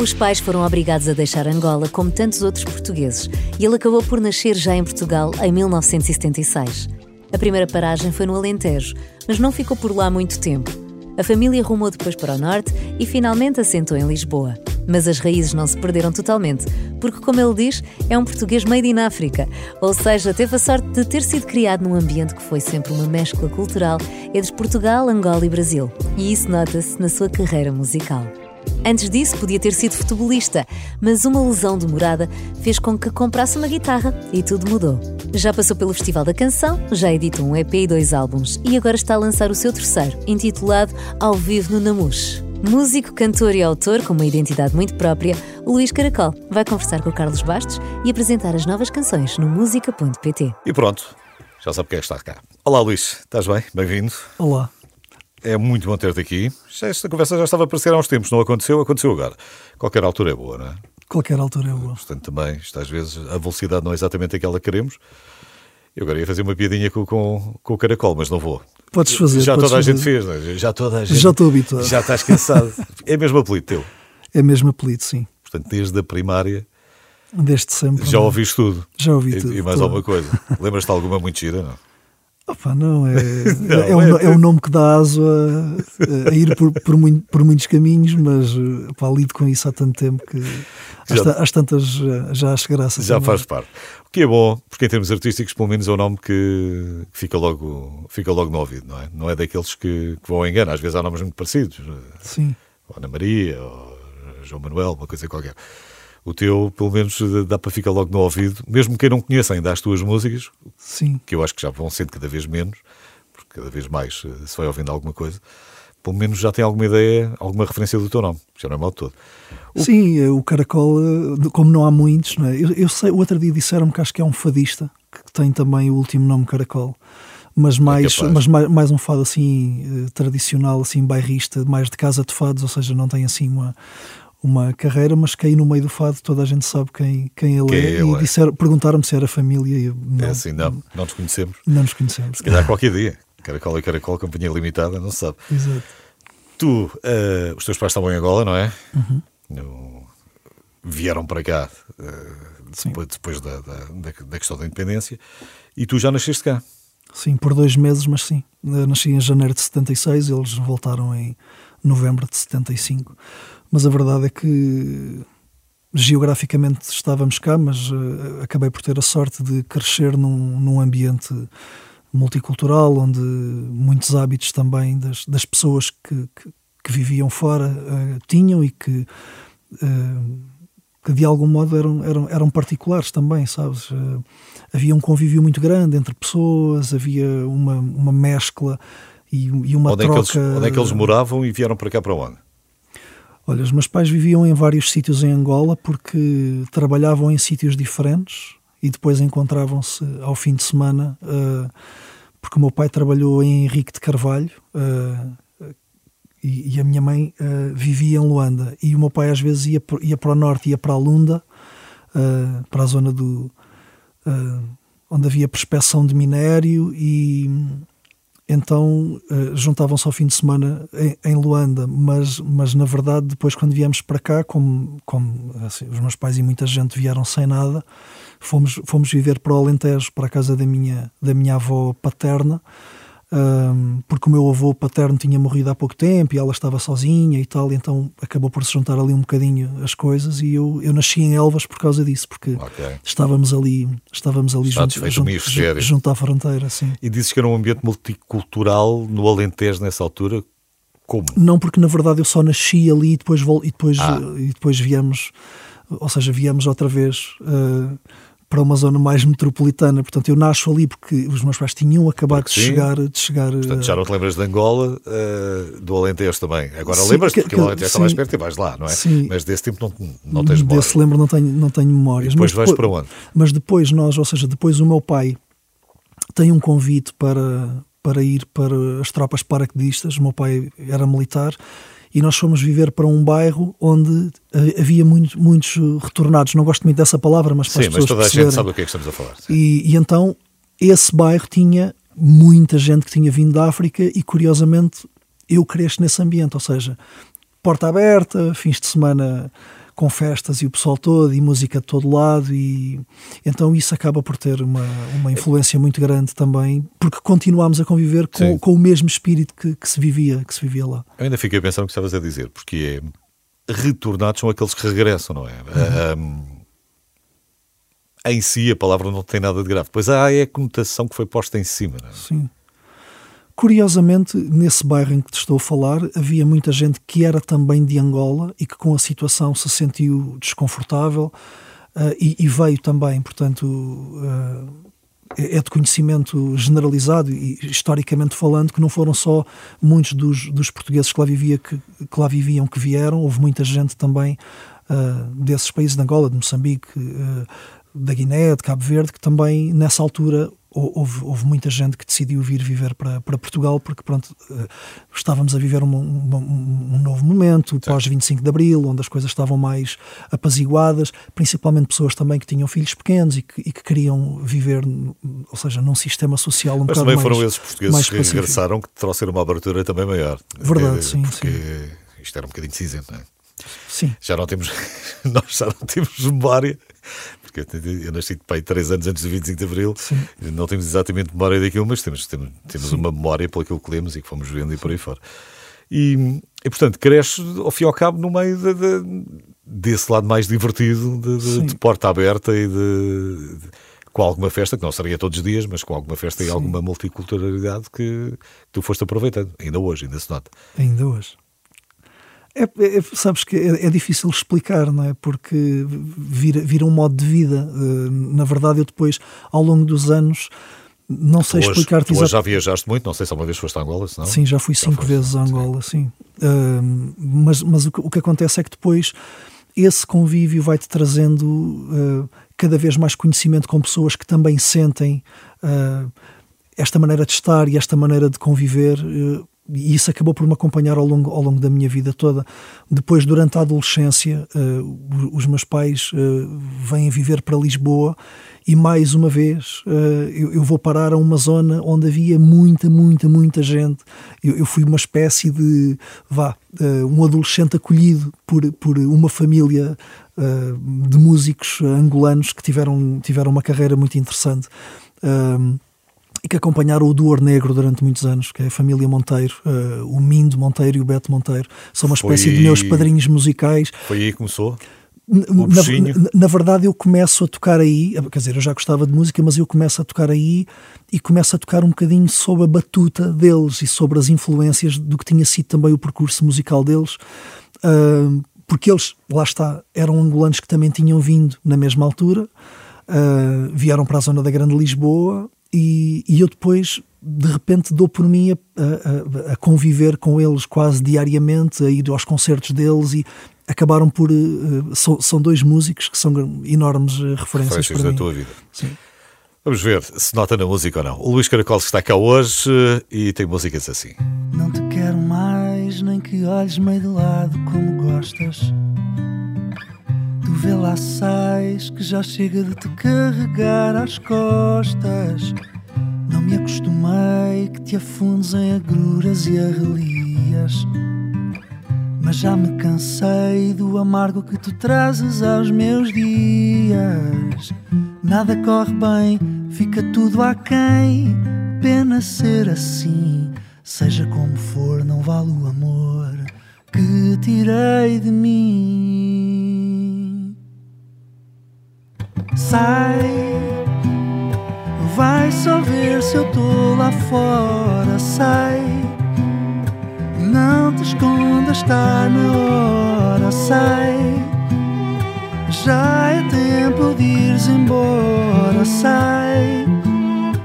Os pais foram obrigados a deixar Angola, como tantos outros portugueses, e ele acabou por nascer já em Portugal em 1976. A primeira paragem foi no Alentejo, mas não ficou por lá muito tempo. A família rumou depois para o norte e finalmente assentou em Lisboa. Mas as raízes não se perderam totalmente, porque, como ele diz, é um português made in África, ou seja, teve a sorte de ter sido criado num ambiente que foi sempre uma mescla cultural entre Portugal, Angola e Brasil. E isso nota-se na sua carreira musical. Antes disso, podia ter sido futebolista, mas uma lesão demorada fez com que comprasse uma guitarra e tudo mudou. Já passou pelo Festival da Canção, já editou um EP e dois álbuns e agora está a lançar o seu terceiro, intitulado Ao Vivo no Namush. Músico, cantor e autor com uma identidade muito própria, o Luís Caracol vai conversar com o Carlos Bastos e apresentar as novas canções no música.pt. E pronto, já sabe quem é que está cá. Olá Luís, estás bem? Bem-vindo. Olá. É muito bom ter-te aqui. Esta conversa já estava a aparecer há uns tempos, não aconteceu, aconteceu agora. Qualquer altura é boa, não é? Qualquer altura é boa. Portanto, também, isto às vezes, a velocidade não é exatamente aquela que queremos. Eu agora ia fazer uma piadinha com, com, com o caracol, mas não vou. Podes fazer. Já podes toda a fazer. gente fez, não é? Já toda a gente. Já estou habituado. Já estás cansado. é mesmo apelido teu. É mesmo apelido, sim. Portanto, desde a primária Desde sempre. já é? ouviste tudo. Já ouvi E- tudo. E, mais claro. alguma coisa. Lembras-te de alguma muito gira, não? Opa, não, é, Não, é, um, é- é um nome que dá aso a, a ir por, por, muito- por muitos caminhos, mas eh, pá, lido com isso há tanto tempo que às, Já- às tantas já, acho graça. Já também. faz parte. O que é bom, porque em termos artísticos, pelo menos é um nome que fica logo, fica logo no ouvido, não é? Não é daqueles que, que vão ao engano. Às vezes há nomes muito parecidos. Sim, Ou Ana Maria, ou João Manuel, uma coisa qualquer. O teu, pelo menos, dá para ficar logo no ouvido, mesmo quem não conheça ainda as tuas músicas, sim. que eu acho que já vão sendo cada vez menos, porque cada vez mais eh, se vai ouvindo alguma coisa, pelo menos já tem alguma ideia, alguma referência do teu nome, já não é mal todo. Sim, eh, o caracol, eh, como não há muitos, não é? eu, eu sei, o outro dia disseram-me que acho que é um fadista que tem também o último nome caracol, mas mais, capaz. mas mais, mais um fado assim eh, tradicional, assim bairrista, mais de casa de fados, ou seja, não tem assim uma uma carreira, mas que aí no meio do fado toda a gente sabe quem, quem ele Quem é. ele e é. disseram, perguntaram-me se era família e eu, não, é assim, não, não nos conhecemos. não nos conhecemos. Se calhar qualquer dia. Caracol e Caracol, companhia limitada, não se sabe. Exato. Tu, eh, os teus pais estavam em Angola, não é? Uhum. No- Vieram para cá Sim. depois, depois da, da, da- da questão da independência e tu já nasceste cá. Sim, por dois meses, mas sim. Eu nasci em janeiro de 76, eles voltaram em novembro de 75. Mas a verdade é que geograficamente estávamos cá, mas eh, acabei por ter a sorte de crescer num, num ambiente multicultural, onde muitos hábitos também das, das pessoas que, que, que viviam fora eh, tinham e que, eh, que de algum modo eram, eram, eram particulares também, sabes? Havia um convívio muito grande entre pessoas, havia uma, uma mescla e, e uma Onde é, troca. eles, onde é que eles moravam e vieram para cá para onde? Olha, os meus pais viviam em vários sítios em Angola porque trabalhavam em sítios diferentes e depois encontravam-se ao fim de semana, eh, porque o meu pai trabalhou em Henrique de Carvalho eh, e, e a minha mãe eh, vivia em Luanda. E o meu pai às vezes ia, ia para o norte, ia para a Lunda, para a zona do. onde havia prospeção de minério e então eh, juntavam-se ao fim de semana em, em Luanda, mas, mas na verdade depois quando viemos para cá, como, como assim, os meus pais e muita gente vieram sem nada, fomos, fomos viver para o Alentejo, para a casa da minha, da minha avó paterna, ahm, porque o meu avô paterno tinha morrido há pouco tempo e ela estava sozinha e tal, então acabou por se juntar ali um bocadinho as coisas e eu, eu nasci em Elvas por causa disso, porque Ok. estávamos ali, estávamos ali Estados junto, junto, junto à fronteira, sim. E dizes que era um ambiente multicultural no Alentejo nessa altura. Como? Não, porque na verdade eu só nasci ali e depois, e depois, Ah. e depois viemos, ou seja, viemos outra vez eh, para uma zona mais metropolitana. Portanto, eu nasço ali porque os meus pais tinham acabado de Porque sim. chegar, de chegar. Portanto, já não te lembras de Angola, eh, do Alentejo também. Agora Sim, lembras-te, que- porque que- o Alentejo está mais sim. perto e vais lá, não é? Sim. Mas desse tempo não, não tens memória. Desse lembro não tenho, não tenho E memórias. depois mas vais para onde? Mas depois nós, ou seja, depois o meu pai tem um convite para, para ir para as tropas paraquedistas. O meu pai era militar e nós fomos viver para um bairro onde eh, havia muito, muitos retornados. Não gosto muito dessa palavra, mas para Sim, as mas pessoas toda a gente sabe do que é que estamos a falar. E, e então esse bairro tinha muita gente que tinha vindo da África e curiosamente eu cresço nesse ambiente, ou seja, porta aberta, fins de semana com festas e o pessoal todo e música de todo lado e então isso acaba por ter uma, uma influência muito grande também porque continuamos a conviver com, com o mesmo espírito que, que, se vivia que se vivia lá. Eu ainda fiquei a pensar no que estavas a dizer porque é retornados são aqueles que regressam, não é? Uhum. Um, em si a palavra não tem nada de grave. Pois há é a conotação que foi posta em cima. Não é? Sim. Curiosamente, nesse bairro em que te estou a falar, havia muita gente que era também de Angola e que com a situação se sentiu desconfortável uh, e, e, veio também, portanto, uh, é de conhecimento generalizado e historicamente falando que não foram só muitos dos, dos portugueses que lá, vivia, que, que, lá viviam que vieram, houve muita gente também uh, desses países de Angola, de Moçambique, da Guiné, de Cabo Verde, que também nessa altura houve, houve, muita gente que decidiu vir viver para, para Portugal porque pronto uh, estávamos a viver um, um, um novo momento pós 25 de Abril onde as coisas estavam mais apaziguadas principalmente pessoas também que tinham filhos pequenos e que, e que queriam viver ou seja num sistema social um Mas também mais, foram esses portugueses que regressaram que trouxeram uma abertura também maior verdade é, sim, porque sim. isto era um bocadinho cinzento não é? Sim. Já não temos, nós já não temos memória porque eu nasci de pai três anos antes do 25 de Abril, Sim. não temos exatamente memória daquilo, mas temos, temos, temos uma memória pelo aquilo que lemos e que fomos vendo e por aí fora. E, e portanto, cresce ao fim e ao cabo no meio de, de, desse lado mais divertido, de, de porta aberta e de, com alguma festa, que não seria todos os dias, mas com alguma festa Sim. e alguma multiculturalidade que, que tu foste aproveitando, ainda hoje, ainda se nota. Ainda hoje. É, é, sabes que é, é, difícil explicar, não é? Porque vira, vira um modo de vida. Uh, na verdade, eu depois, ao longo dos anos, não sei explicar-te exatamente. já viajaste muito, não sei se uma vez foste a Angola, senão... Sim, já fui já cinco vezes a Angola, sim. sim. Uh, mas mas o, que, o que acontece é que depois esse convívio vai-te trazendo uh, cada vez mais conhecimento com pessoas que também sentem uh, esta maneira de estar e esta maneira de conviver. E isso acabou por me acompanhar ao longo, ao longo da minha vida toda. Depois, durante a adolescência, uh, os meus pais uh, vêm viver para Lisboa e, mais uma vez, uh, eu, eu, vou parar a uma zona onde havia muita, muita, muita gente. Eu, eu fui uma espécie de, vá, um adolescente acolhido por, por uma família de músicos angolanos que tiveram, tiveram uma carreira muito interessante e que acompanharam o Duor Negro durante muitos anos, que é a família Monteiro, uh, o Mindo Monteiro e o Beto Monteiro. São uma espécie Foi... de meus padrinhos musicais. Foi aí que começou? Na, na, na, verdade, eu começo a tocar aí, quer dizer, eu já gostava de música, mas eu começo a tocar aí e começo a tocar um bocadinho sobre a batuta deles e sobre as influências do que tinha sido também o percurso musical deles, uh, porque eles, lá está, eram angolanos que também tinham vindo na mesma altura, uh, vieram para a zona da Grande Lisboa e, e eu depois de repente dou por mim a, a, a, conviver com eles quase diariamente, a ir aos concertos deles e acabaram por. Uh, são, são, dois músicos que são enormes uh, referências, referências para da mim. tua vida. Sim. Vamos ver se nota na música ou não. O Luís Caracol está cá hoje e tem músicas assim. Não te quero mais, nem que olhes meio de lado como gostas. Tu vê lá sais que já chega de te carregar às costas. Não me acostumei que te afundes em agruras e arrelias. Mas já me cansei do amargo que tu trazes aos meus dias. Nada corre bem, fica tudo aquém. Pena ser assim, seja como for, não vale o amor que tirei de mim. Sai, vai só ver se eu tô lá fora. Sai, não te escondas, está na hora. Sai, já é tempo de ires embora. Sai,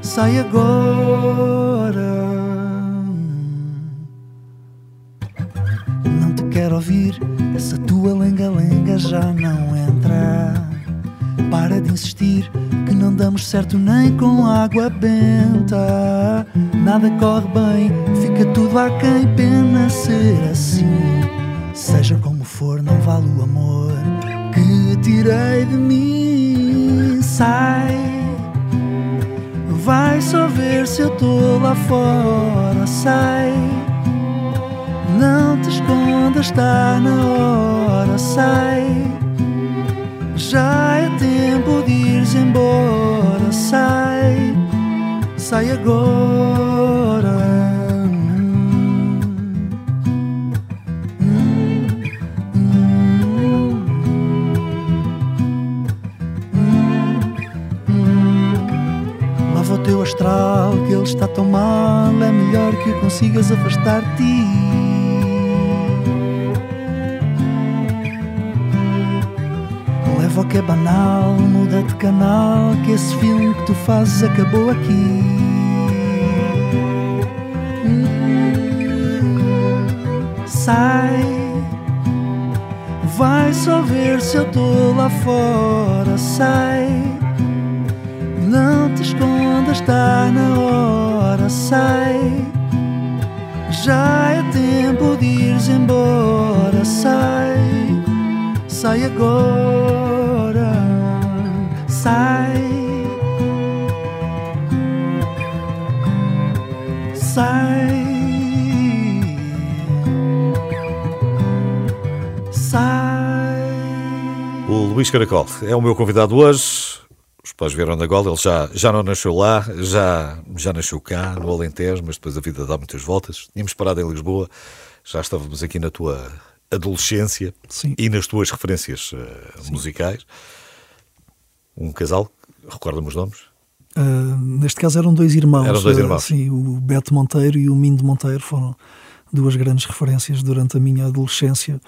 sai agora. Não te quero ouvir, essa tua lenga-lenga já não entra. Para de insistir que não damos certo nem com água benta. Nada corre bem, fica tudo a quem pena ser assim. Seja como for, não vale o amor que tirei de mim. Sai, vai só ver se eu tô lá fora. Sai, não te escondas, está na hora. Sai ires embora, sai, sai agora. Teu astral, que ele está tão mal, é melhor que consigas afastar que é banal, muda de canal, que esse filme que tu fazes acabou aqui. Sai, vai só ver se eu tô lá fora. Sai, não te escondas, está na hora. Sai, já é tempo de ires embora. Sai, sai agora. Luís Caracol é o meu convidado hoje. Os pais vieram da Gola, ele já, já não nasceu lá, já, já nasceu cá, no Alentejo, mas depois a vida dá muitas voltas. Tínhamos parado em Lisboa, já estávamos aqui na tua adolescência Sim. e nas tuas referências eh, musicais. Um casal, recorda-me os nomes? Uh, neste caso eram dois irmãos. Eram dois Uh, irmãos. sim, o Beto Monteiro e o Mindo Monteiro foram duas grandes referências durante a minha adolescência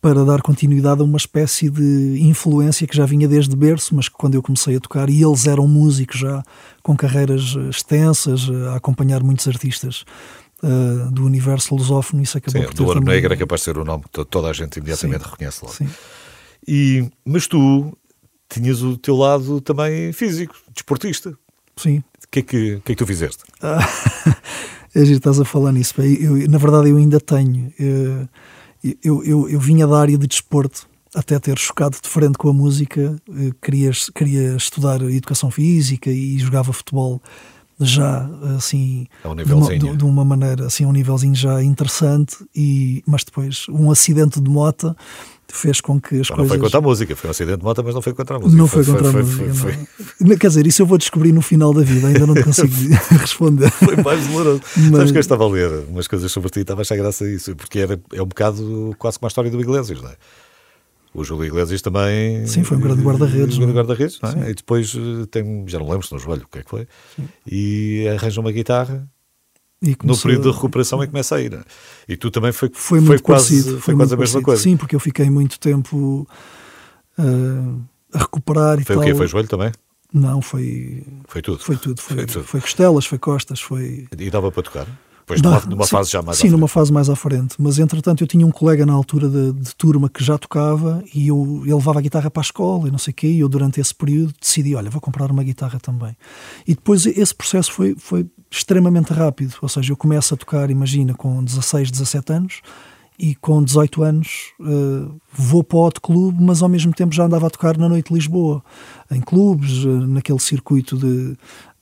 para dar continuidade a uma espécie de influência que já vinha desde berço, mas que quando eu comecei a tocar, e eles eram músicos já com carreiras eh, extensas, eh, a acompanhar muitos artistas uh, do universo lusófono, isso acabou Sim, por ter do também- Negro é capaz de ser o nome que to- toda a gente imediatamente reconhece logo. Sim. E, mas tu tinhas o teu lado também físico, desportista. Sim, O que é que, que, é que tu fizeste? É giro, estás a falar nisso. Eu, na verdade, eu ainda tenho. eh, Eu, eu, eu vinha da área de desporto, até ter chocado de frente com a música. eh, Queria, queria estudar educação física e jogava futebol já assim um de uma, de- de uma maneira assim a um nívelzinho já interessante e mas depois um acidente de moto fez com que as Não coisas foi contra a música, foi um acidente de moto, mas não foi contra a música. não foi contra a música Foi, não. Não, quer dizer isso eu vou descobrir no final da vida ainda não consigo responder foi mais doloroso. Mas- Sabes que eu estava a ler umas coisas sobre ti e estava a achar graça a isso, porque era, é um bocado quase como a história do Iglesias, não é? O Júlio Iglesias também. Sim, foi um grande guarda-redes, Um grande não é? guarda-redes, não é? E depois eh, tem, já não lembro se no joelho o que é que foi, e arranja uma guitarra no período a- de recuperação e começa a ir. E tu também foi, foi muito quase, parecido. foi, muito quase a mesma parecido. coisa. Sim, porque eu fiquei muito tempo uh, a recuperar e Foi tal. o quê? Foi joelho também? Não, foi, Foi tudo. foi tudo. Foi, Foi tudo. foi costelas, foi costas, foi. E dava para tocar? Depois Dá- numa, numa sim, fase já mais Sim, numa fase mais à frente. Mas entretanto eu tinha um colega na altura de, de turma que já tocava e eu, ele levava a guitarra para a escola e não sei o quê. E eu durante esse período decidi: olha, vou comprar uma guitarra também. E depois esse processo foi, foi extremamente rápido. Ou seja, eu começo a tocar, imagina, com 16, 17 anos. E com 18 anos eh, vou para o Hot Clube, mas ao mesmo tempo já andava a tocar na Noite de Lisboa, em clubes, eh, naquele circuito de,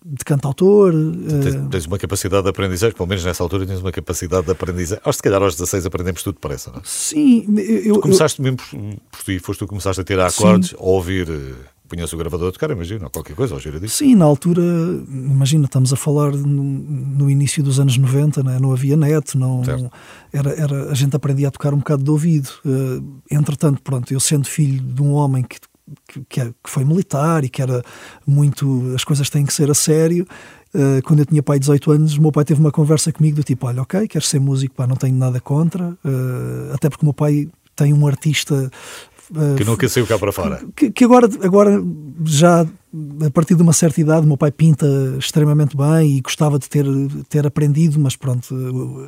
de cantautor. Tens, eh, tens uma capacidade de aprendizagem, pelo menos nessa altura tens uma capacidade de aprendizagem. Acho que se calhar aos 16 aprendemos tudo depressa, não é? sim, eu, eu- Começaste mesmo por, por ti, foste tu que começaste a tirar acordes, a ouvir, eh, punhas o gravador a tocar, imagina, ou qualquer coisa, gira disso. Sim, na altura, imagina, estamos a falar no, no início dos anos 90, né? não havia net, não, Certo. era, era, a gente aprendia a tocar um bocado de ouvido. Eh, entretanto, pronto, eu sendo filho de um homem que, que, que é- que foi militar e que era muito. as coisas têm que ser a sério. eh, quando eu tinha pai 18 anos, o meu pai teve uma conversa comigo do tipo: Olha, ok, queres ser músico, pá, não tenho nada contra, eh, até porque o meu pai tem um artista eh, Que nunca saiu cá para fora. que, que agora, agora já a partir de uma certa idade, meu pai pinta extremamente bem e gostava de ter, ter aprendido, mas pronto,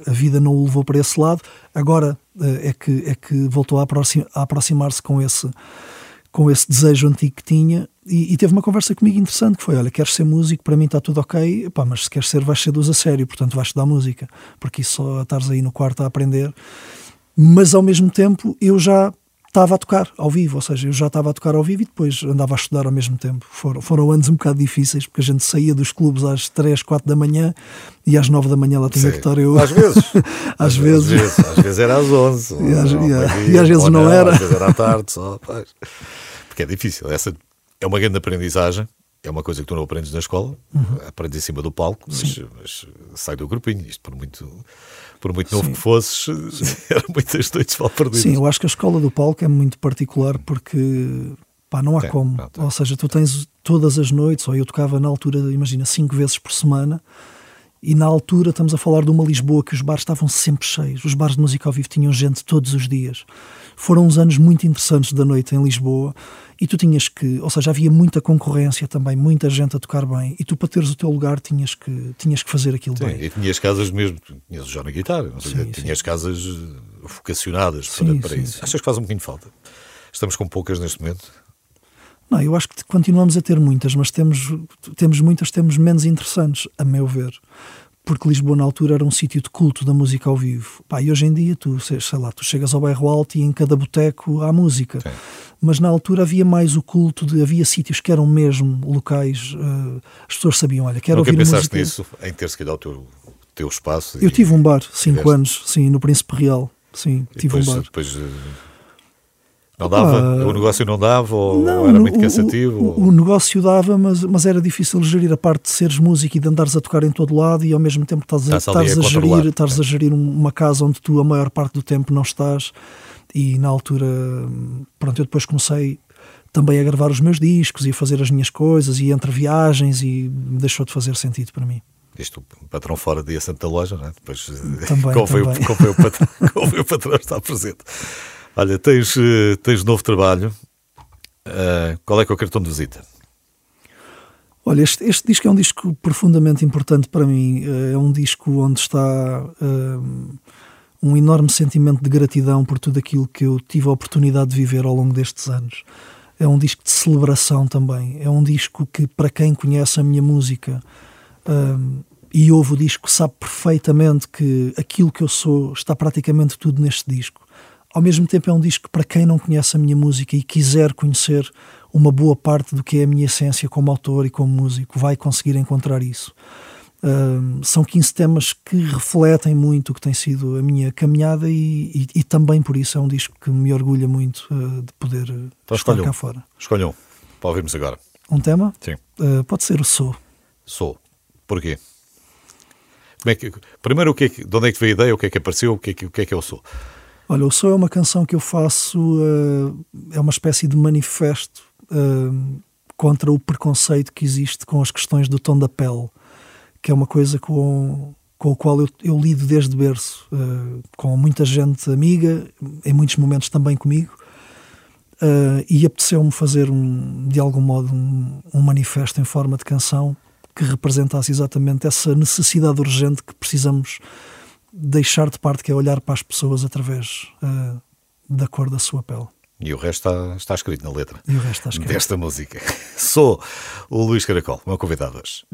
a vida não o levou para esse lado. Agora é que, é que voltou a aproximar-se com esse, com esse desejo antigo que tinha e, e teve uma conversa comigo interessante que foi, olha, queres ser músico, para mim está tudo ok, Epá, mas se queres ser, vais ser dos a sério, portanto vais estudar música, porque só estares aí no quarto a aprender mas ao mesmo tempo eu já estava a tocar ao vivo, ou seja, eu já estava a tocar ao vivo e depois andava a estudar ao mesmo tempo. Foram, foram anos um bocado difíceis, porque a gente saía dos clubes às 3, 4 da manhã e às 9 da manhã lá tinha Sim. que estar eu. Às vezes. Às vezes. Às vezes, às vezes era às 11. E às- e e às vezes ou não era. Às vezes era à tarde só. Porque é difícil. Essa, é uma grande aprendizagem. É uma coisa que tu não aprendes na escola, uhum. aprendes em cima do palco, mas, mas, sai do grupinho. Isto por muito, por muito novo Sim. que fosses, eram muitas noites mal perdidas. Sim, eu acho que a escola do palco é muito particular porque pá, não há Sim, como. Não, Ou seja, tu tens todas as noites, ou eu tocava na altura, imagina, cinco vezes por semana, e na altura estamos a falar de uma Lisboa que os bares estavam sempre cheios. Os bares de música ao vivo tinham gente todos os dias. Foram uns anos muito interessantes da noite em Lisboa e tu tinhas que, ou seja, havia muita concorrência também, muita gente a tocar bem e tu para teres o teu lugar tinhas que, tinhas que fazer aquilo sim, bem. E tinhas casas mesmo, tinhas já na guitarra, sim, tinhas sim. casas vocacionadas para, para isso. Achas que faz um bocadinho de falta? Estamos com poucas neste momento? Não, eu acho que continuamos a ter muitas, mas temos, temos muitas, temos menos interessantes, a meu ver. Porque Lisboa, na altura, era um sítio de culto da música ao vivo. Pá, e hoje em dia, tu, sei lá, tu chegas ao bairro alto e em cada boteco há música. Sim. Mas na altura havia mais o culto de. Havia sítios que eram mesmo locais. Uh, as pessoas sabiam, olha, quero Nunca ouvir pensaste música. nisso, em ter se calhar o teu, teu espaço? Eu e... tive um bar, cinco anos, sim, no Príncipe Real. Sim, e tive depois, um bar. Depois, não dava? o negócio não dava? Ou não, era muito cansativo? O, o, o, negócio dava, mas, mas era difícil gerir a parte de seres músico e de andares a tocar em todo lado e ao mesmo tempo estás a, estás a, gerir, estás a gerir uma casa onde tu a maior parte do tempo não estás. E na altura, pronto, eu depois comecei também a gravar os meus discos e a fazer as minhas coisas e entre viagens e deixou de fazer sentido para mim. Isto, o patrão fora dia Santa Loja, não é? Depois, também, foi também. O, foi o patrão, o patrão estar presente? Olha, tens, eh, tens novo trabalho. Uh, qual é que é o cartão de visita? Olha, este, este, disco é um disco profundamente importante para mim. Eh, é um disco onde está uh, um enorme sentimento de gratidão por tudo aquilo que eu tive a oportunidade de viver ao longo destes anos. É um disco de celebração também. É um disco que, para quem conhece a minha música uh, e ouve o disco, sabe perfeitamente que aquilo que eu sou está praticamente tudo neste disco ao mesmo tempo é um disco para quem não conhece a minha música e quiser conhecer uma boa parte do que é a minha essência como autor e como músico, vai conseguir encontrar isso. Uh, são 15 temas que refletem muito o que tem sido a minha caminhada e, e, e também por isso é um disco que me orgulha muito uh, de poder então, estar cá fora. Escolham, para ouvirmos agora. Um tema? Sim. Uh, pode ser o Sou. Sou. Porquê? É que, primeiro, o que é que, de onde é que veio a ideia? O que é que apareceu? O que é que, o que, é, que é o Sou? Olha, o Sou é uma canção que eu faço, uh, é uma espécie de manifesto uh, contra o preconceito que existe com as questões do tom da pele, que é uma coisa com, com o qual eu, eu lido desde berço, uh, com muita gente amiga, em muitos momentos também comigo, e apeteceu-me fazer, um, de algum modo, um, um manifesto em forma de canção que representasse exatamente essa necessidade urgente que precisamos deixar de parte, que é olhar para as pessoas através uh, da cor da sua pele. E o resto está, está escrito na letra e o resto está escrito. desta música. Sou o Luís Caracol, meu convidado hoje.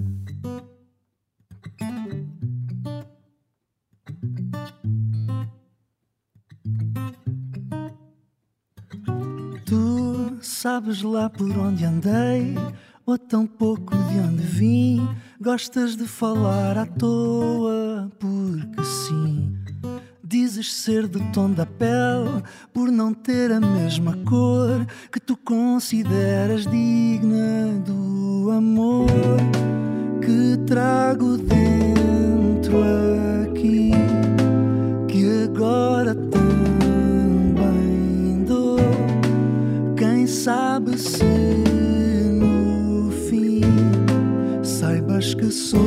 Tu sabes lá por onde andei ou tão pouco de onde vim. Gostas de falar à toa, porque sim. Dizes ser do tom da pele, por não ter a mesma cor que tu consideras digna do amor que trago dentro aqui, que agora também dou. Quem sabe se saibas que sou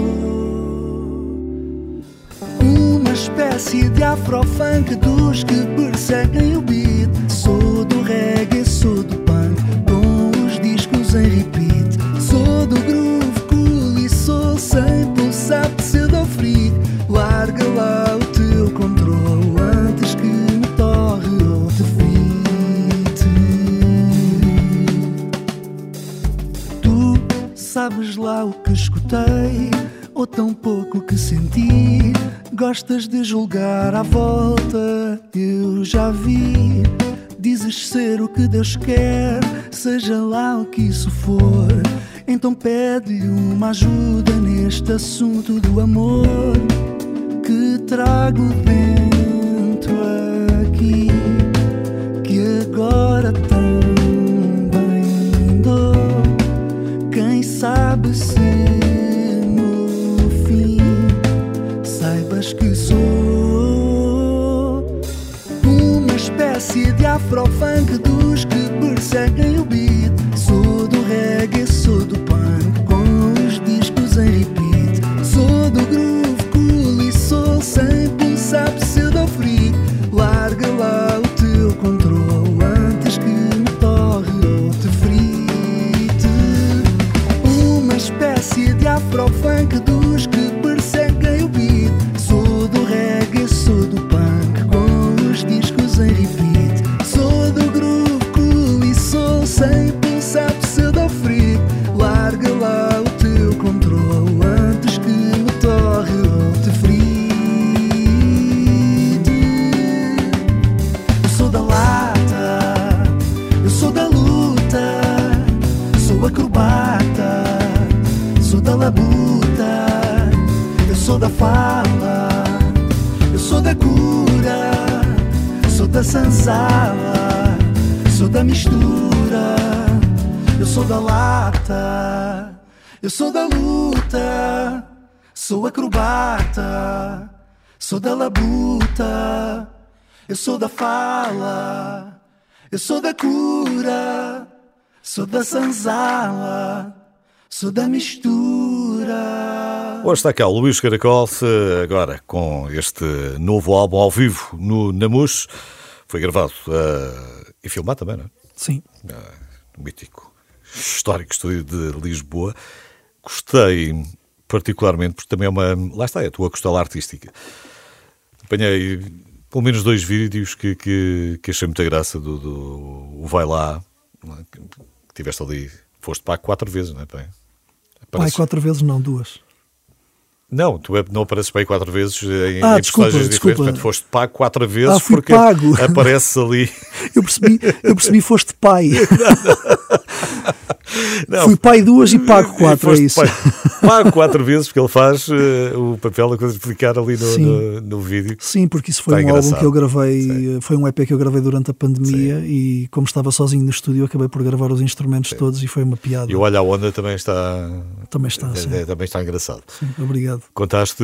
uma espécie de afrofunk dos que perseguem o beat. Sou do reggae, sou do punk, com os discos em repeat. Sou do groove cool e sou sem pulsar pseudo freak. Larga lá o teu controle antes que me torre ou te Tu sabes lá o escutei ou tão pouco que senti. Gostas de julgar à volta, eu já vi. Dizes ser o que Deus quer, seja lá o que isso for. Então pede-lhe uma ajuda neste assunto do amor que trago dentro sou da labuta, eu sou da fala, eu sou da cura, sou da senzala, sou da mistura. Hoje está cá o Luís Caracol, agora com este novo álbum ao vivo no Namus. Foi gravado eh, e filmado também, não é? Sim. no mítico histórico estúdio de Lisboa. Gostei particularmente porque também é uma. Lá está, é a tua costela artística. Apanhei pelo menos dois vídeos que, que, que achei muita graça do, do o Vai Lá, é? que tiveste ali. Foste para quatro vezes, não é? Bem, Pai, apareces- quatro vezes não, duas. Não, tu é- não apareces para aí quatro vezes em, Ah, em desculpa, personagens diferentes, portanto foste pago quatro vezes Ah, porque pago. apareces ali. Eu percebi, eu percebi foste pai. Não, Fui pai duas e pago quatro, é isso. pai- Pago quatro vezes porque ele faz eh, o papel a coisa de ficar ali no, Sim. no, no vídeo. Sim, porque isso foi Está um álbum engraçado. que eu gravei, foi um EP que eu gravei durante a pandemia e como estava sozinho no estúdio acabei por gravar os instrumentos todos e foi uma piada. E o Olha a Onda também está, Também está, sim. é- é- também está engraçado. Sim, obrigado. Contaste,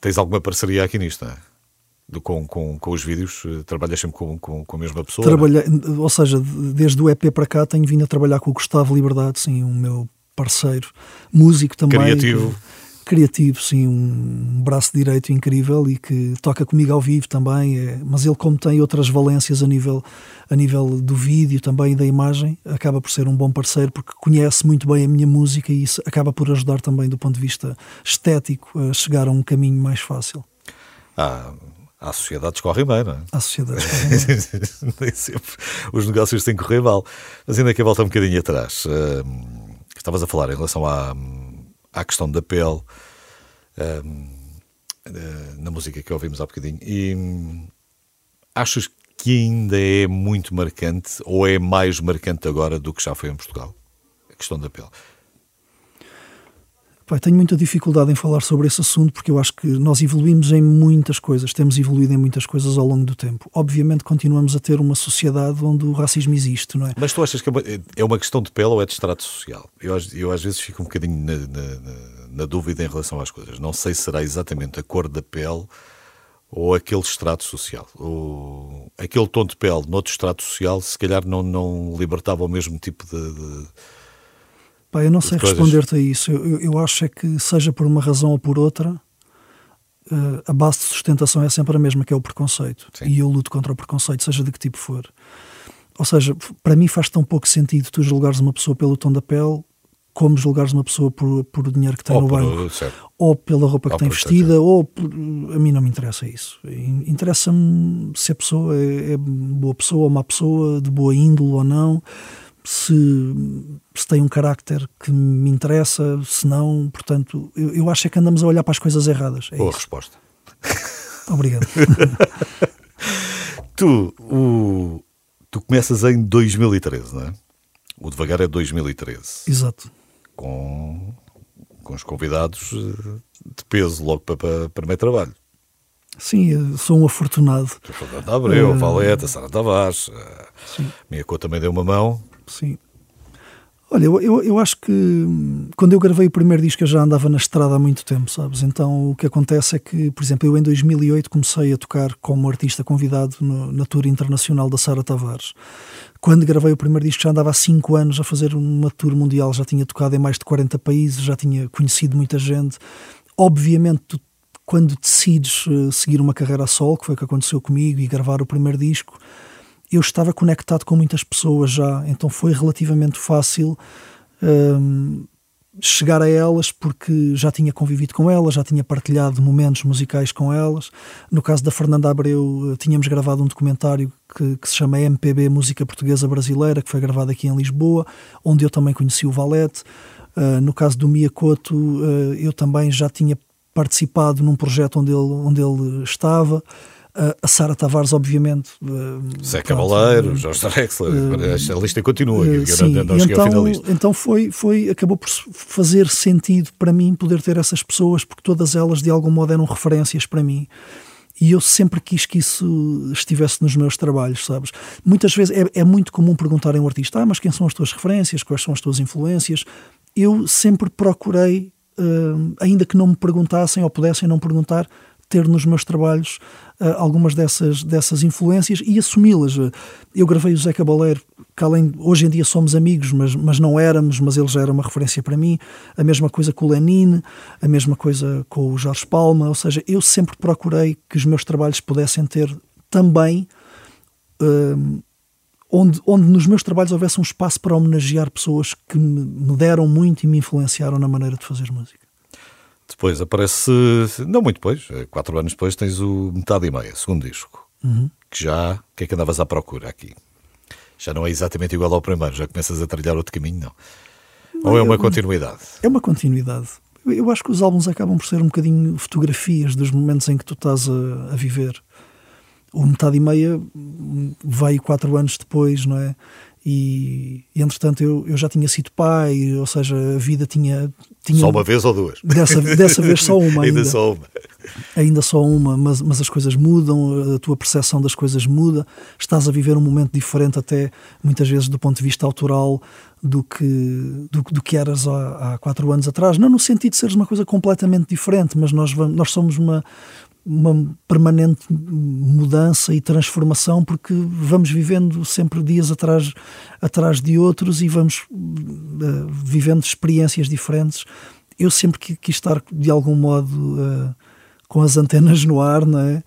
tens alguma parceria aqui nisto, não é? Com, com, com os vídeos, eh, trabalhas sempre com, com, com a mesma pessoa? não é? Trabalhei, ou seja, de- desde o EP para cá tenho vindo a trabalhar com o Gustavo Liberdade, sim, o meu parceiro, músico também. Criativo. que- criativo, sim, um braço direito incrível e que toca comigo ao vivo também. é- mas ele, como tem outras valências a nível, a nível do vídeo também e da imagem, acaba por ser um bom parceiro porque conhece muito bem a minha música e isso acaba por ajudar também do ponto de vista estético a chegar a um caminho mais fácil Ah, a sociedade corre bem, não é? à sociedade. Nem sempre os negócios têm que correr mal. Mas ainda que voltar um bocadinho atrás, hum, estavas a falar em relação à, à questão da pele eh, na música que ouvimos há bocadinho, e hum, achas que ainda é muito marcante ou é mais marcante agora do que já foi em Portugal? A questão da pele. Pai, tenho muita dificuldade em falar sobre esse assunto porque eu acho que nós evoluímos em muitas coisas, temos evoluído em muitas coisas ao longo do tempo. Obviamente continuamos a ter uma sociedade onde o racismo existe, não é? Mas tu achas que é uma, é questão de pele ou é de extrato social? Eu, eu às vezes fico um bocadinho na, na- na- na dúvida em relação às coisas. Não sei se será exatamente a cor da pele ou aquele extrato social. O, aquele tom de pele noutro extrato social, se calhar não, não libertava o mesmo tipo de. de- Pá, eu não sei responder-te a isso. Eu, eu- acho é que, seja por uma razão ou por outra, eh, a base de sustentação é sempre a mesma, que é o preconceito. Sim. E eu luto contra o preconceito, seja de que tipo for. Ou seja, para mim faz tão pouco sentido tu julgares uma pessoa pelo tom da pele como julgares uma pessoa por, por o dinheiro que tem ou no por- banco. certo. ou pela roupa que Ou tem vestida, ou por- a mim não me interessa isso. In- Interessa-me se a pessoa é, é boa pessoa ou má pessoa, de boa índole ou não, se, se tem um carácter que me interessa, se não, portanto, eu, eu acho é que andamos a olhar para as coisas erradas. É Boa isso. resposta. Obrigado. Tu, o, tu começas em 2013, não é? O devagar é 2013. Exato. Com, com os convidados eh, de peso logo para, para, para meio trabalho. Sim, sou um afortunado. Fernando Abreu, Eh, Valeta, Sara Tavares, eh, Sim. minha cor também deu uma mão. Sim. Olha, eu, eu, eu, acho que hum, quando eu gravei o primeiro disco eu já andava na estrada há muito tempo, sabes? Então o que acontece é que, por exemplo, eu em 2008 comecei a tocar como artista convidado no, na tour internacional da Sara Tavares. Quando gravei o primeiro disco já andava há 5 anos a fazer uma tour mundial, já tinha tocado em mais de 40 países, já tinha conhecido muita gente. Obviamente, tu, quando decides uh, seguir uma carreira a sol, que foi o que aconteceu comigo, e gravar o primeiro disco eu estava conectado com muitas pessoas já, então foi relativamente fácil um, chegar a elas porque já tinha convivido com elas, já tinha partilhado momentos musicais com elas. No caso da Fernanda Abreu, eh, tínhamos gravado um documentário que, que, se chama MPB Música Portuguesa Brasileira, que foi gravado aqui em Lisboa, onde eu também conheci o Valete. Uh, no caso do Miyakoto, uh, eu também já tinha participado num projeto onde ele, onde ele estava a Sara Tavares, obviamente. Zé Cabaleiro, Jorge Drexler, uh, a lista continua. Uh, sim, então, então foi, foi, acabou por fazer sentido para mim poder ter essas pessoas, porque todas elas de algum modo eram referências para mim. E eu sempre quis que isso estivesse nos meus trabalhos, sabes? Muitas vezes é, é muito comum perguntarem ao artista: ah, mas quem são as tuas referências? Quais são as tuas influências? Eu sempre procurei, uh, ainda que não me perguntassem ou pudessem não perguntar, ter nos meus trabalhos algumas dessas, dessas influências e assumi-las. Eu gravei o Zé Cabaleiro, que além, hoje em dia somos amigos, mas, mas não éramos, mas ele já era uma referência para mim. A mesma coisa com o Lenin, a mesma coisa com o Jorge Palma, ou seja, eu sempre procurei que os meus trabalhos pudessem ter também. Uh, onde, onde nos meus trabalhos houvesse um espaço para homenagear pessoas que me deram muito e me influenciaram na maneira de fazer música. Depois aparece, não muito depois, eh, quatro anos depois, tens o Metade e Meia, segundo disco. Uhum. Que já, o que é que andavas à procura aqui? Já não é exatamente igual ao primeiro, já começas a trilhar outro caminho, não? não Ou é uma é, continuidade? É uma continuidade. Eu acho que os álbuns acabam por ser um bocadinho fotografias dos momentos em que tu estás a, a viver. O Metade e Meia veio quatro anos depois, não é? E, e entretanto eu, eu já tinha sido pai, ou seja, a vida tinha, tinha. Só uma vez ou duas? Dessa, dessa vez só uma. ainda. ainda só uma. Ainda só uma, mas, mas as coisas mudam, a tua percepção das coisas muda, estás a viver um momento diferente, até muitas vezes do ponto de vista autoral, do que, do, do que eras há, há quatro anos atrás. Não no sentido de seres uma coisa completamente diferente, mas nós, nós somos uma, uma permanente mudança e transformação porque vamos vivendo sempre dias atrás, atrás de outros e vamos uh, vivendo experiências diferentes. Eu sempre quis estar de algum modo uh, com as antenas no ar, não é?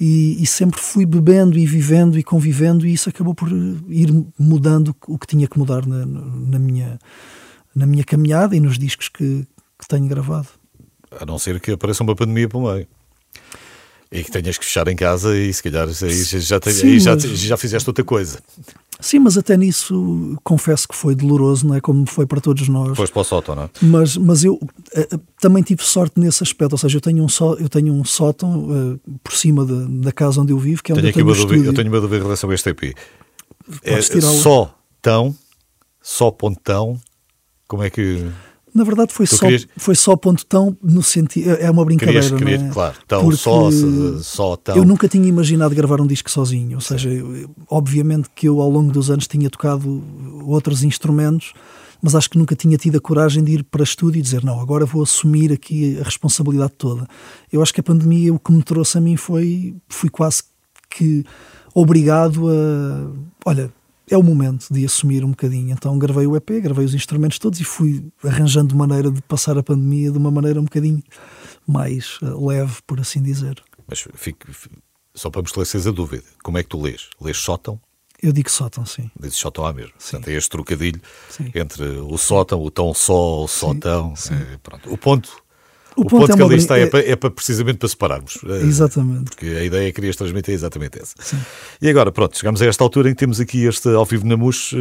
E, e, sempre fui bebendo e vivendo e convivendo e isso acabou por ir mudando o que tinha que mudar na, na minha, na minha caminhada e nos discos que, que tenho gravado. A não ser que apareça uma pandemia para o meio. E que tenhas que fechar em casa e se calhar aí já, te, Sim, aí já, mas... já fizeste outra coisa. Sim, mas até nisso confesso que foi doloroso, não é? Como foi para todos nós. Foste para o sótão, não é? Mas, mas eu uh, também tive sorte nesse aspecto, ou seja, eu tenho um, só, eu tenho um sótão uh, por cima de, da casa onde eu vivo, que é tenho onde eu tenho uma dúvida, Eu tenho uma dúvida em relação a este EP. É, só tão, só pontão, como é que... Na verdade foi só, querias... foi só ponto tão no sentido. É, é uma brincadeira. Querias, querias, não é? Claro, tão Porque só, só tão. Eu nunca tinha imaginado gravar um disco sozinho. Ou seja, eu, obviamente que eu ao longo dos anos tinha tocado outros instrumentos, mas acho que nunca tinha tido a coragem de ir para estúdio e dizer não, agora vou assumir aqui a responsabilidade toda. Eu acho que a pandemia o que me trouxe a mim foi fui quase que obrigado a olha é o momento de assumir um bocadinho. Então gravei o EP, gravei os instrumentos todos e fui arranjando maneira de passar a pandemia de uma maneira um bocadinho mais uh, leve, por assim dizer. Mas fico, só para me esclarecer a dúvida, como é que tu lês? Lês sótão? Eu digo sótão, sim. Dizes sótão lá mesmo. Sim. Portanto, é este trocadilho sim. entre o sótão, o tão só, o sótão. Sim, é, pronto. O ponto o, o ponto, ponto é que ali está é, é, para, é para, precisamente para separarmos. Eh, exatamente. Porque a ideia que querias transmitir é exatamente essa. Sim. E agora, pronto, chegamos a esta altura em que temos aqui este ao vivo Namus, eh,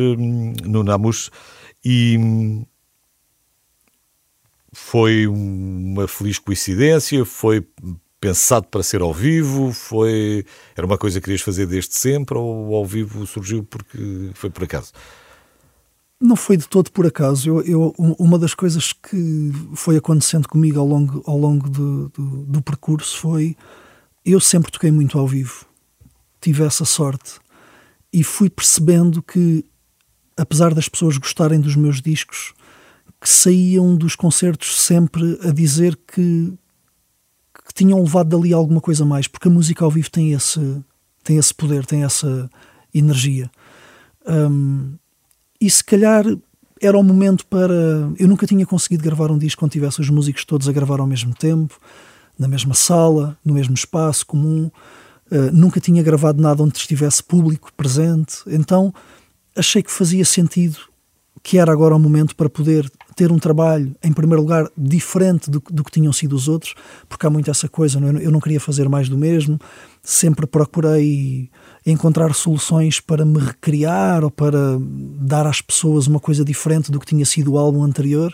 no Namus, e hum, foi uma feliz coincidência, foi pensado para ser ao vivo, foi era uma coisa que querias fazer desde sempre ou ao vivo surgiu porque foi por acaso? Não foi de todo por acaso. Eu, eu, uma das coisas que foi acontecendo comigo ao longo, ao longo do, do, do percurso foi eu sempre toquei muito ao vivo. Tive essa sorte. E fui percebendo que apesar das pessoas gostarem dos meus discos, que saíam dos concertos sempre a dizer que, que tinham levado dali alguma coisa mais, porque a música ao vivo tem esse, tem esse poder, tem essa energia. Um, e se calhar era o momento para. Eu nunca tinha conseguido gravar um disco quando tivesse os músicos todos a gravar ao mesmo tempo, na mesma sala, no mesmo espaço comum. Uh, nunca tinha gravado nada onde estivesse público presente. Então achei que fazia sentido que era agora o momento para poder ter um trabalho, em primeiro lugar, diferente do, do que tinham sido os outros, porque há muito essa coisa, não? É? eu não queria fazer mais do mesmo, sempre procurei encontrar soluções para me recriar ou para dar às pessoas uma coisa diferente do que tinha sido o álbum anterior.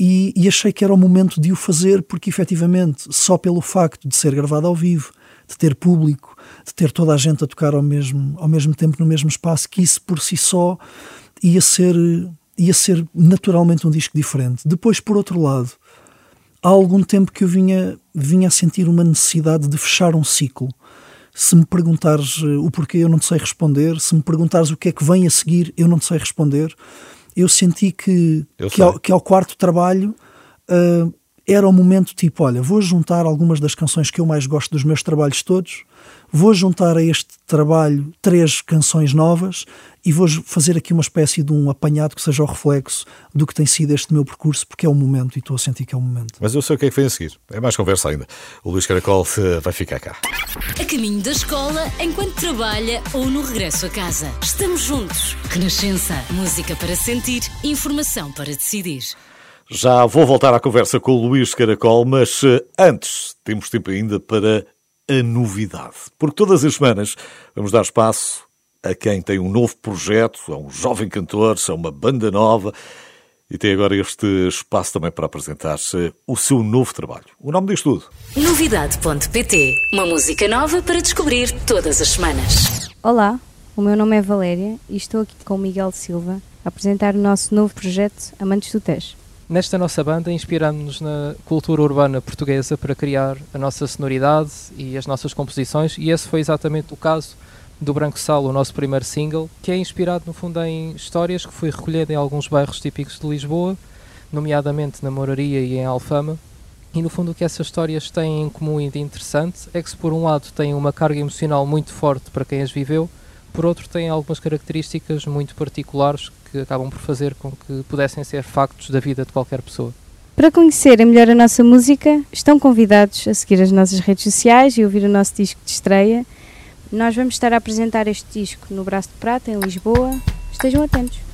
E, e achei que era o momento de o fazer, porque efetivamente, só pelo facto de ser gravado ao vivo, de ter público, de ter toda a gente a tocar ao mesmo, ao mesmo tempo no mesmo espaço, que isso por si só ia ser, ia ser naturalmente um disco diferente. Depois, por outro lado, há algum tempo que eu vinha, vinha a sentir uma necessidade de fechar um ciclo. Se me perguntares eh, o porquê, eu não te sei responder. Se me perguntares o que é que vem a seguir, eu não te sei responder. Eu senti que, eu que, ao, que ao quarto trabalho uh, era o momento tipo: olha, vou juntar algumas das canções que eu mais gosto dos meus trabalhos todos vou juntar a este trabalho três canções novas e vou fazer aqui uma espécie de um apanhado que seja o reflexo do que tem sido este meu percurso, porque é o momento e estou a sentir que é o momento. Mas eu sei o que é que vem a seguir. É mais conversa ainda. O Luís Caracol vai ficar cá. A caminho da escola, enquanto trabalha ou no regresso a casa. Estamos juntos. Renascença. Música para sentir, informação para decidir. Já vou voltar à conversa com o Luís Caracol, mas eh, antes temos tempo ainda para a novidade. Porque todas as semanas vamos dar espaço a quem tem um novo projeto, a um jovem cantor, a uma banda nova e tem agora este espaço também para apresentar-se o seu novo trabalho. O nome diz tudo. Novidade.pt Uma música nova para descobrir todas as semanas. Olá, o meu nome é Valéria e estou aqui com o Miguel Silva a apresentar o nosso novo projeto Amantes do Tejo. Nesta nossa banda, inspiramos-nos na cultura urbana portuguesa para criar a nossa sonoridade e as nossas composições, e esse foi exatamente o caso do Branco Sal, o nosso primeiro single, que é inspirado no fundo em histórias que fui recolhendo em alguns bairros típicos de Lisboa, nomeadamente na Moraria e em Alfama. E no fundo o que essas histórias têm em comum e de interessante é que se por um lado têm uma carga emocional muito forte para quem as viveu, por outro têm algumas características muito particulares que acabam por fazer com que pudessem ser factos da vida de qualquer pessoa. Para conhecerem melhor a nossa música, estão convidados a seguir as nossas redes sociais e ouvir o nosso disco de estreia. Nós vamos estar a apresentar este disco no Braço de Prata, em Lisboa. Estejam atentos.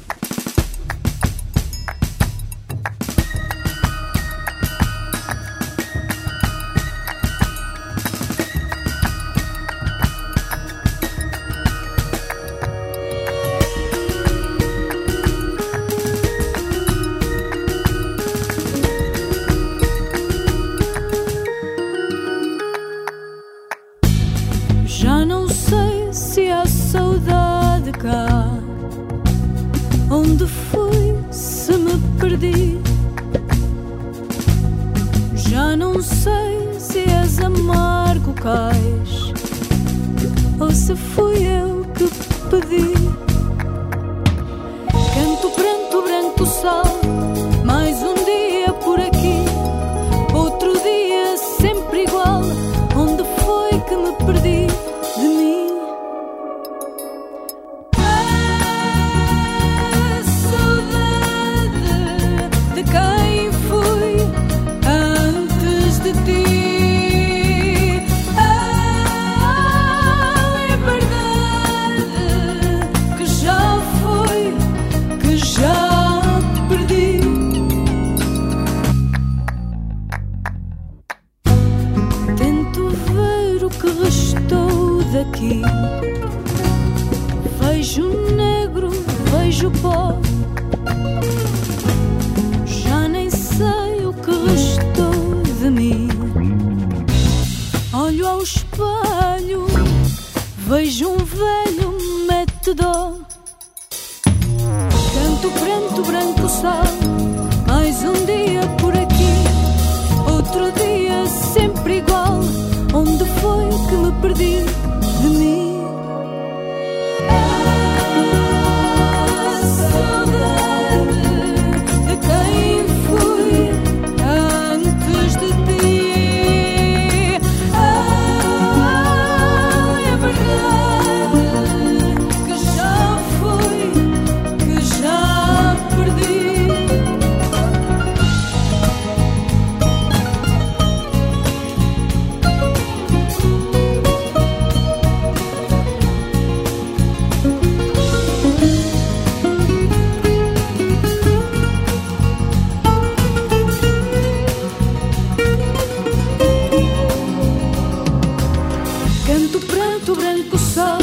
tanto pranto, branco sol.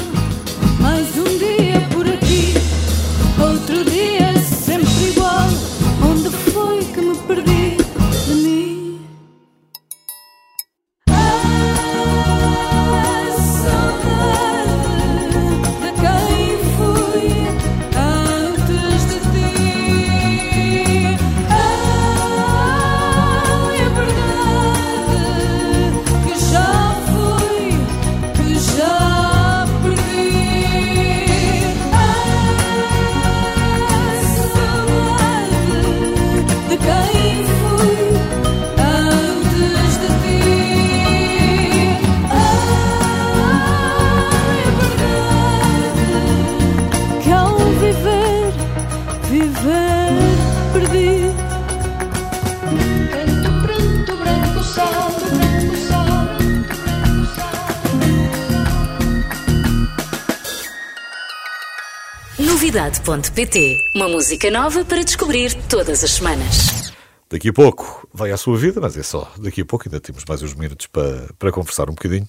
Mais um dia por aqui, outro dia. Cidade.pt Uma música nova para descobrir todas as semanas. Daqui a pouco vai à sua vida, mas é só daqui a pouco, ainda temos mais uns minutos para, para conversar um bocadinho.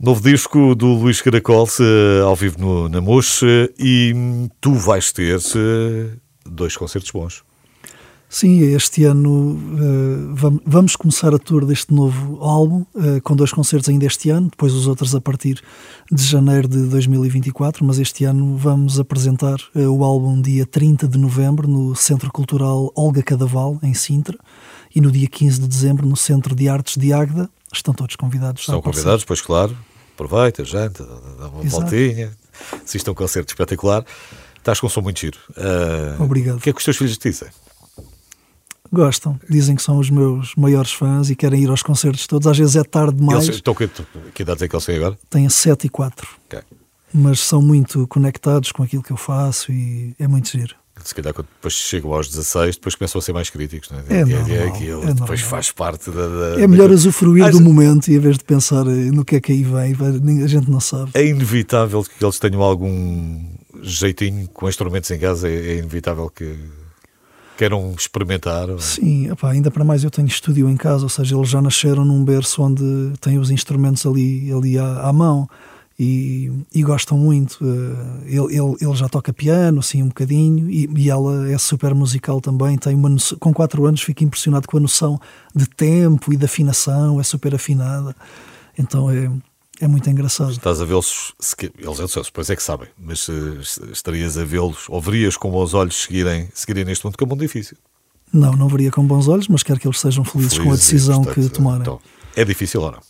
Novo disco do Luís Caracol, ao vivo no, na Mocha, e tu vais ter dois concertos bons. Sim, este ano uh, vamos começar a tour deste novo álbum, uh, com dois concertos ainda este ano, depois os outros a partir de janeiro de 2024, mas este ano vamos apresentar uh, o álbum dia 30 de novembro no Centro Cultural Olga Cadaval, em Sintra, e no dia 15 de dezembro no Centro de Artes de Águeda. Estão todos convidados. Estão convidados, pois claro. Aproveita, janta, dá uma Exato. voltinha. Assista um concerto espetacular. Estás com um som muito giro. Obrigado. O que é que os teus filhos te dizem? Gostam, dizem que são os meus maiores fãs e querem ir aos concertos todos. Às vezes é tarde demais. Eles, então, que, que idade é que eles têm agora? Têm 7 e 4. Okay. Mas são muito conectados com aquilo que eu faço e é muito giro. Se calhar quando depois chegam aos 16, depois começam a ser mais críticos, não é? É, normal, é, aquilo, é depois faz parte da. da é melhor da... usufruir ah, do momento e em vez de pensar no que é que aí vem, a gente não sabe. É inevitável que eles tenham algum jeitinho com instrumentos em casa, é, é inevitável que queiram experimentar? Sim, ainda para mais eu tenho estúdio em casa, ou seja, eles já nasceram num berço onde têm os instrumentos ali, ali à, à mão e, e, gostam muito. Eh, ele, ele, ele, já toca piano, assim, um bocadinho, e, e ela é super musical também. Tem uma noção, com 4 anos fico impressionado com a noção de tempo e de afinação, é super afinada. Então é, é muito engraçado. Estás a vê-los, eles depois é que sabem, mas estarias a vê-los, ou verias com bons olhos seguirem, seguirem neste mundo, que é um mundo difícil. Não, não veria com bons olhos, mas quero que eles sejam felizes, felizes com a decisão que tomarem. Então, é difícil ou não?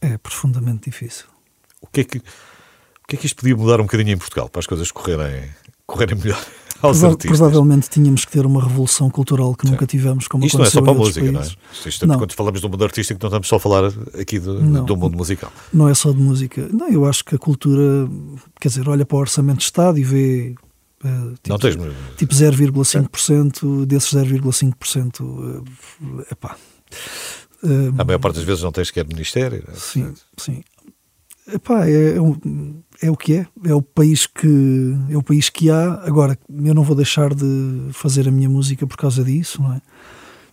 É profundamente difícil. O que é que, o que é que isto podia mudar um bocadinho em Portugal para as coisas correrem, correrem melhor? Aos Prova artistas. Provavelmente tínhamos que ter uma revolução cultural que Sim. nunca tivemos, como Isto não é só para a música, países. não é? Isto, isto, não. Quando falamos do mundo artístico, não estamos só a falar aqui do, não, do mundo musical. Não é só de música. Não, eu acho que a cultura, quer dizer, olha para o orçamento de Estado e vê Uh, tipo, não tens, tipo 0,5% desses 0,5% uh, epá. Uh, a maior parte das vezes não tens sequer ministério. É? Sim, sim. Epá, é, é, um, é o que é, é o país que é o país que há. Agora, eu não vou deixar de fazer a minha música por causa disso, não é?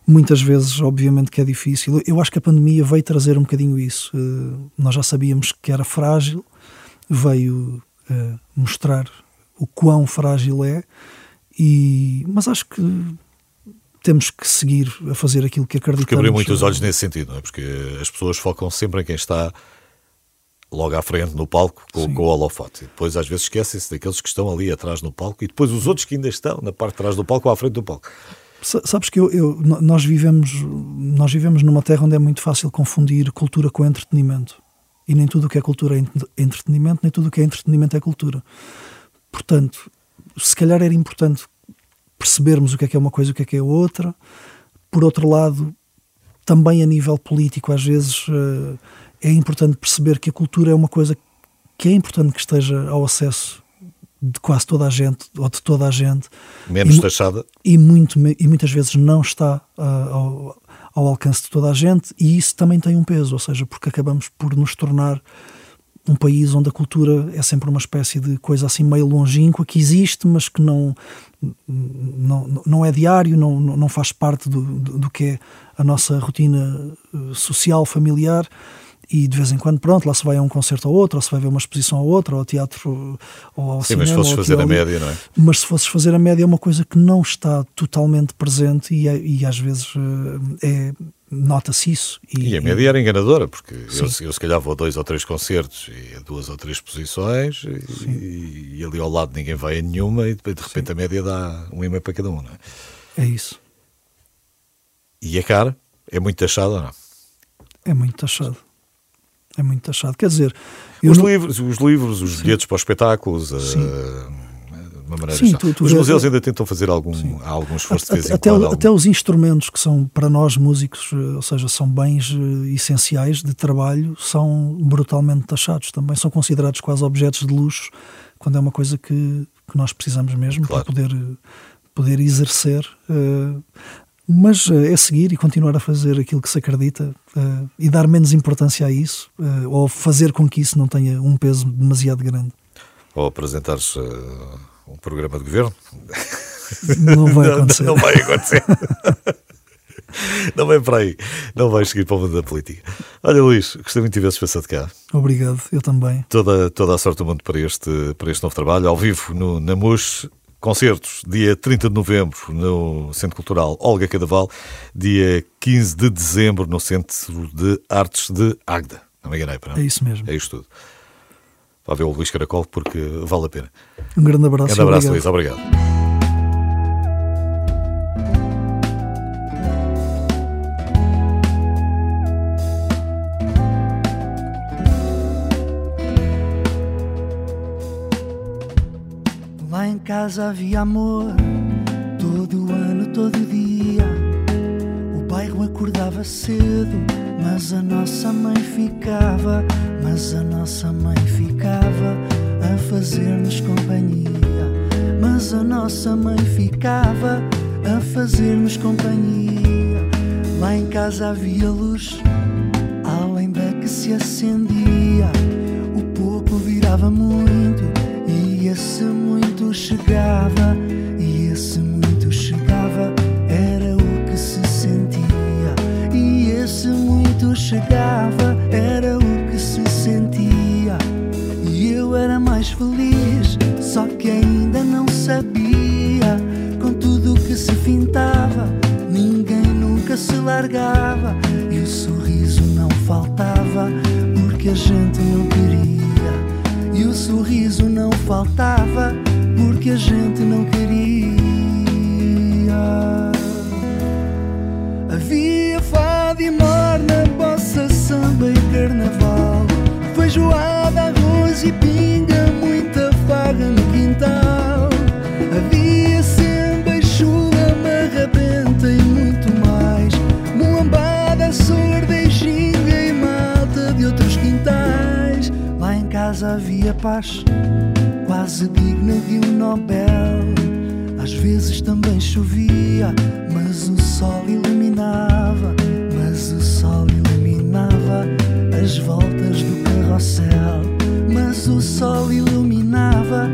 Muitas vezes, obviamente, que é difícil. Eu acho que a pandemia veio trazer um bocadinho isso. Uh, nós já sabíamos que era frágil, veio uh, mostrar o quão frágil é, e, mas acho que temos que seguir a fazer aquilo que acreditamos. Porque abriu muito os olhos nesse sentido, não é? Porque as pessoas focam sempre em quem está logo à frente no palco com, com o holofote. E depois às vezes esquecem-se daqueles que estão ali atrás no palco e depois os outros que ainda estão na parte de trás do palco ou à frente do palco. Sabes que eu, eu, nós, vivemos, nós vivemos numa terra onde é muito fácil confundir cultura com entretenimento. E nem tudo o que é cultura é entretenimento, nem tudo o que é entretenimento é cultura. Portanto, se calhar era importante percebermos o que é que é uma coisa e o que é que é outra. Por outro lado, também a nível político, às vezes. É importante perceber que a cultura é uma coisa que é importante que esteja ao acesso de quase toda a gente ou de toda a gente. Menos e, taxada. e, muito, e muitas vezes não está uh, ao, ao, alcance de toda a gente e isso também tem um peso, ou seja, porque acabamos por nos tornar um país onde a cultura é sempre uma espécie de coisa assim meio longínqua que existe, mas que não não, não é diário, não, não faz parte do, do, do que é a nossa rotina uh, social, familiar e de vez em quando, pronto, lá se vai a um concerto ou outro, ou se vai ver uma exposição ou outra, ou ao teatro ou ao Sim, cinema. mas se fosses fazer a média, não é? Mas se fosses fazer a média é uma coisa que não está totalmente presente e, é, e às vezes eh, é, nota-se isso. E, e, a média era enganadora, porque eu, eu, se calhar vou a dois ou três concertos e a duas ou três exposições e, e, ali ao lado ninguém vai a nenhuma e de repente Sim. a média dá um e-mail para cada um, não é? É isso. E a cara? É muito taxado ou não? É muito taxado. É muito taxado. Quer dizer, os, não... livros, os livros, os Sim. bilhetes para os espetáculos, Sim. Uh, Sim, tu, tu os museus ainda tentam fazer algum, algum esforço de vez até, quando, até os instrumentos que são para nós músicos, eh, ou seja, são bens eh, essenciais de trabalho, são brutalmente taxados. Também são considerados quase objetos de luxo, quando é uma coisa que, que nós precisamos mesmo claro. para poder, poder exercer. Uh, mas uh, é seguir e continuar a fazer aquilo que se acredita uh, e dar menos importância a isso, uh, ou fazer com que isso não tenha um peso demasiado grande. Ou apresentares um programa de governo. Não vai acontecer. não, não vai acontecer. não vem para aí. Não vais seguir para o mundo da política. Olha, Luís, gostei muito de tivesses passado cá. Obrigado, eu também. Toda, toda a sorte do mundo para este, para este novo trabalho, ao vivo no, na MUS. Concertos, dia 30 de novembro no Centro Cultural Olga Cadaval, dia 15 de dezembro no Centro de Artes de Agda. Não me enganei, para É isso mesmo. É isto tudo. Vá ver o Luís Caracol porque vale a pena. Um grande abraço. Um abraço, obrigado. Luís. Obrigado. Casa havia amor, todo ano, todo dia. O bairro acordava cedo, mas a nossa mãe ficava, mas a nossa mãe ficava a fazer-nos companhia. Mas a nossa mãe ficava a fazer-nos companhia. Lá em casa havia luz, além da que se acendia. O pouco virava muito, e esse muito chegava, e esse muito chegava, era o que se sentia. E esse muito chegava, era o que se sentia. E eu era mais feliz, só que ainda não sabia. Com tudo que se fintava, ninguém nunca se largava. Faltava, porque a gente não queria. Havia fado e morna, bossa, samba e carnaval. Feijoada, arroz e pinga, muita farra no quintal. Havia samba e chula, marrabenta e muito mais. Muambada, sorda e ginga e malta de outros quintais. Lá em casa havia paz, quase digna de um Nobel. Às vezes também chovia, mas o sol iluminava, mas o sol iluminava as voltas do carrossel. Mas o sol iluminava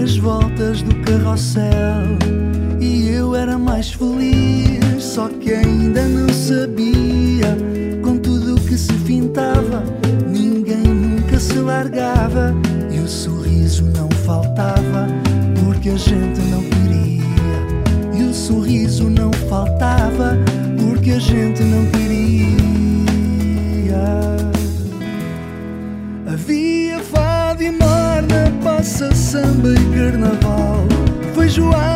as voltas do carrossel. E eu era mais feliz, só que ainda porque a gente não queria. E o sorriso não faltava, porque a gente não queria. Havia fado e morna, passa samba e carnaval. Feijoada,